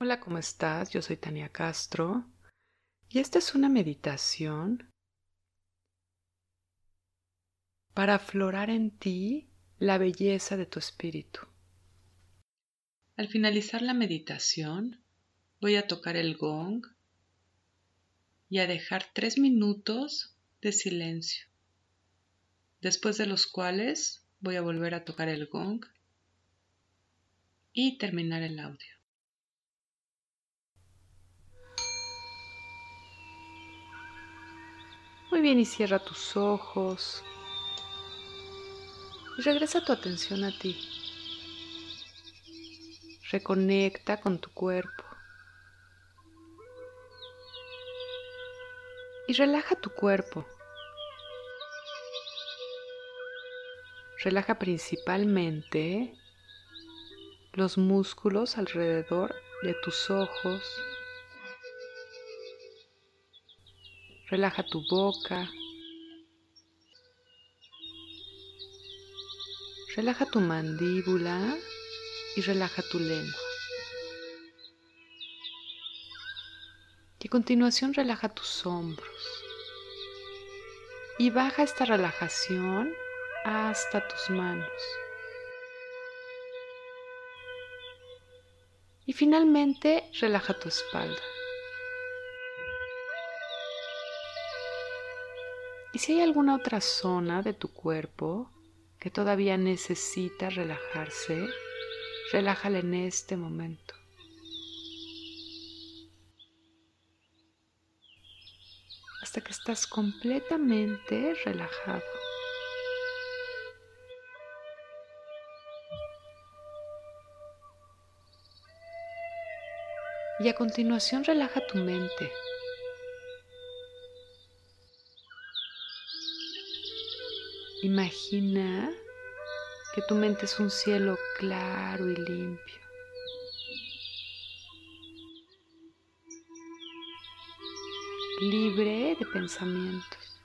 Hola, ¿cómo estás? Yo soy Tania Castro y esta es una meditación para aflorar en ti la belleza de tu espíritu. Al finalizar la meditación, voy a tocar el gong y a dejar tres minutos de silencio, después de los cuales voy a volver a tocar el gong y terminar el audio. Muy bien, y cierra tus ojos. Y regresa tu atención a ti. Reconecta con tu cuerpo. Y relaja tu cuerpo. Relaja principalmente los músculos alrededor de tus ojos, Relaja tu boca. Relaja tu mandíbula y relaja tu lengua. Y a continuación relaja tus hombros. Y baja esta relajación hasta tus manos. Y finalmente relaja tu espalda. Y si hay alguna otra zona de tu cuerpo que todavía necesita relajarse, relájala en este momento. Hasta que estás completamente relajado. Y a continuación relaja tu mente. Imagina que tu mente es un cielo claro y limpio. libre de pensamientos.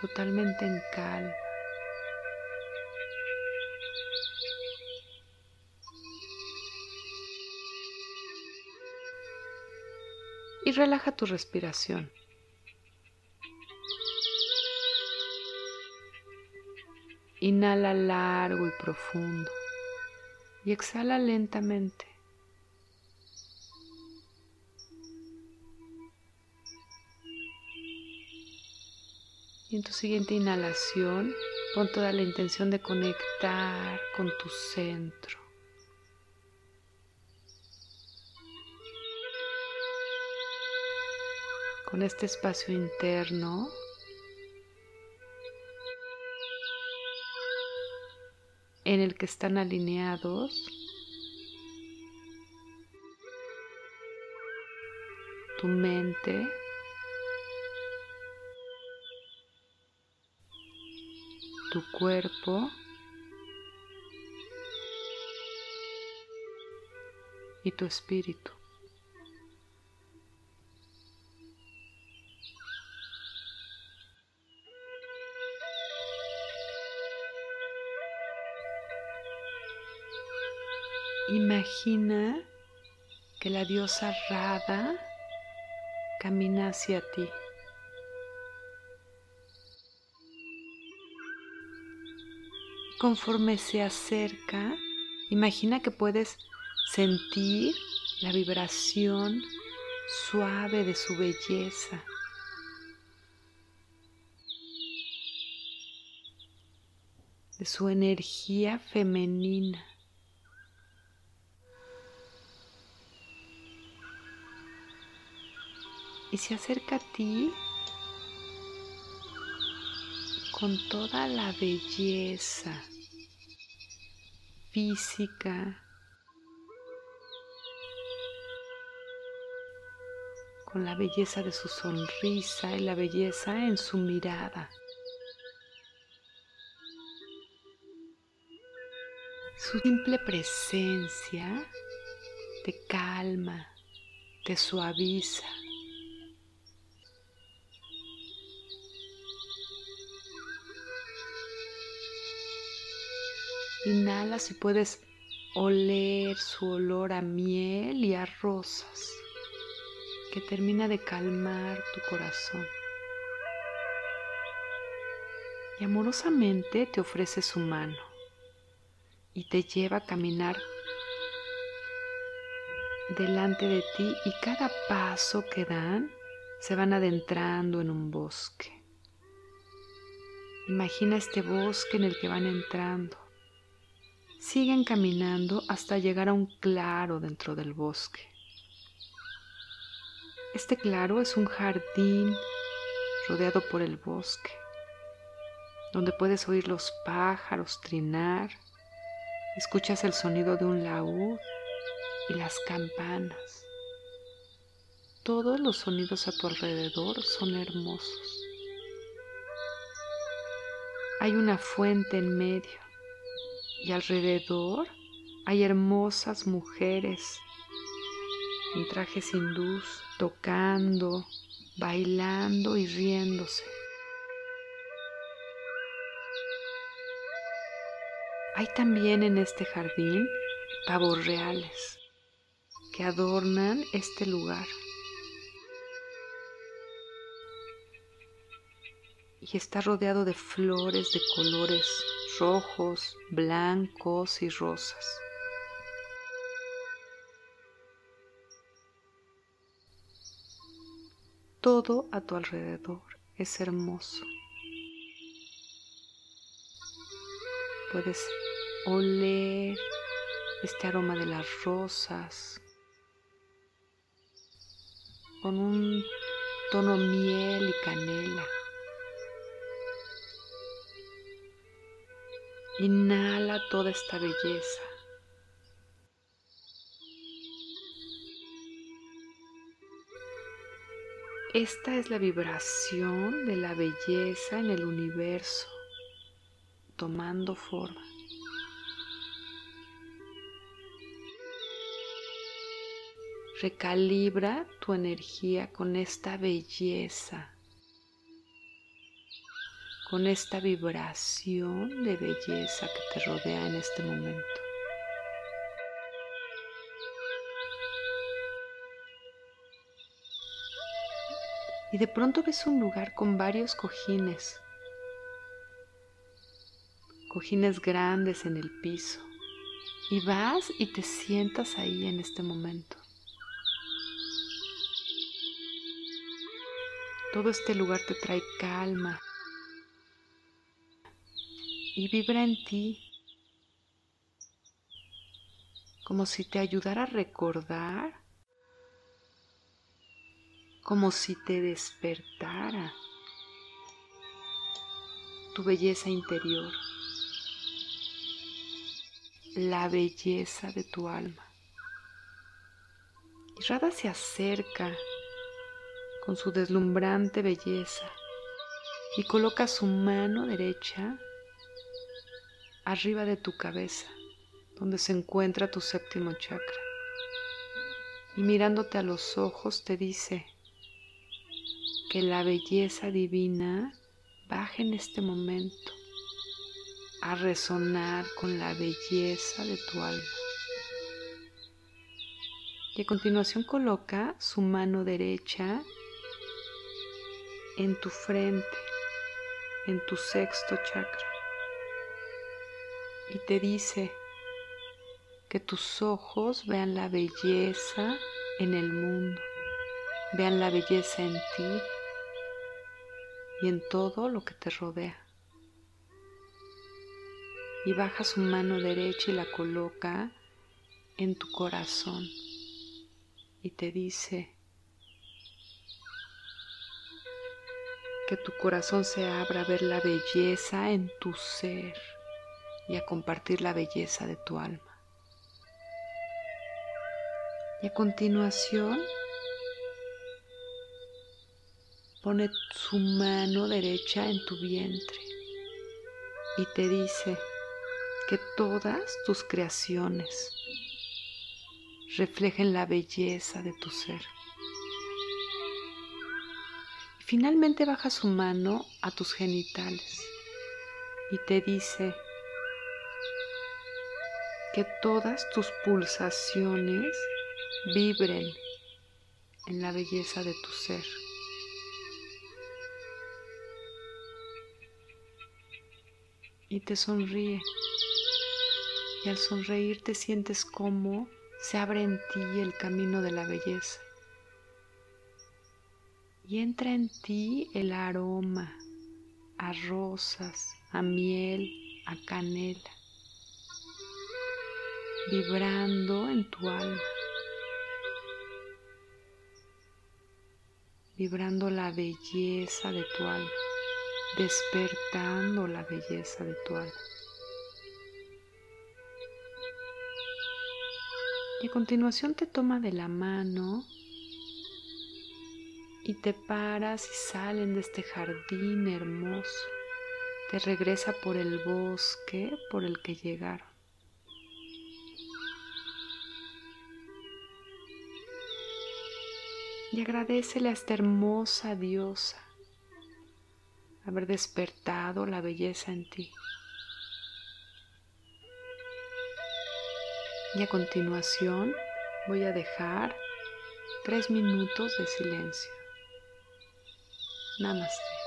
Totalmente en calma. Y relaja tu respiración. Inhala largo y profundo y exhala lentamente. Y en tu siguiente inhalación, pon toda la intención de conectar con tu centro. Con este espacio interno. En el que están alineados. Tu mente, tu cuerpo. Y tu espíritu. Imagina que la diosa Radha camina hacia ti. Conforme se acerca, imagina que puedes sentir la vibración suave de su belleza. de su energía femenina. Y se acerca a ti con toda la belleza física, con la belleza de su sonrisa y la belleza en su mirada. Su simple presencia te calma, te suaviza. Inhala si puedes oler su olor a miel y a rosas que termina de calmar tu corazón. Y amorosamente te ofrece su mano y te lleva a caminar delante de ti y cada paso que dan se van adentrando en un bosque. Imagina este bosque en el que van entrando. Siguen caminando hasta llegar a un claro dentro del bosque. Este claro es un jardín rodeado por el bosque, donde puedes oír los pájaros trinar, escuchas el sonido de un laúd y las campanas. Todos los sonidos a tu alrededor son hermosos. Hay una fuente en medio y alrededor hay hermosas mujeres en trajes hindús tocando, bailando y riéndose. Hay también en este jardín pavos reales que adornan este lugar. Y está rodeado de flores de colores rojos, blancos y rosas. Todo a tu alrededor es hermoso. Puedes oler este aroma de las rosas con un tono miel y canela. Inhala toda esta belleza. Esta es la vibración de la belleza en el universo, tomando forma. Recalibra tu energía con esta belleza, con esta vibración de belleza que te rodea en este momento. y de pronto ves un lugar con varios cojines, cojines grandes en el piso, y vas y te sientas ahí en este momento. Todo este lugar te trae calma y vibra en ti. Como si te ayudara a recordar. Como si te despertara tu belleza interior, la belleza de tu alma. Y Radha se acerca con su deslumbrante belleza y coloca su mano derecha arriba de tu cabeza, donde se encuentra tu séptimo chakra. Y mirándote a los ojos te dice, que la belleza divina baje en este momento a resonar con la belleza de tu alma. Y a continuación coloca su mano derecha en tu frente, en tu sexto chakra. Y te dice que tus ojos vean la belleza en el mundo, vean la belleza en ti y en todo lo que te rodea. Y baja su mano derecha y la coloca en tu corazón y te dice que tu corazón se abra a ver la belleza en tu ser y a compartir la belleza de tu alma. Y a continuación pone su mano derecha en tu vientre y te dice que todas tus creaciones reflejen la belleza de tu ser. finalmente baja su mano a tus genitales y te dice que todas tus pulsaciones vibren en la belleza de tu ser. Y te sonríe. Y al sonreír te sientes como se abre en ti el camino de la belleza. Y entra en ti el aroma a rosas, a miel, a canela, vibrando en tu alma. vibrando la belleza de tu alma, despertando la belleza de tu alma. Y a continuación te toma de la mano y te paras y salen de este jardín hermoso. Te regresa por el bosque por el que llegaron. Y agradecele a esta hermosa diosa haber despertado la belleza en ti. Y a continuación voy a dejar tres minutos de silencio. Namaste.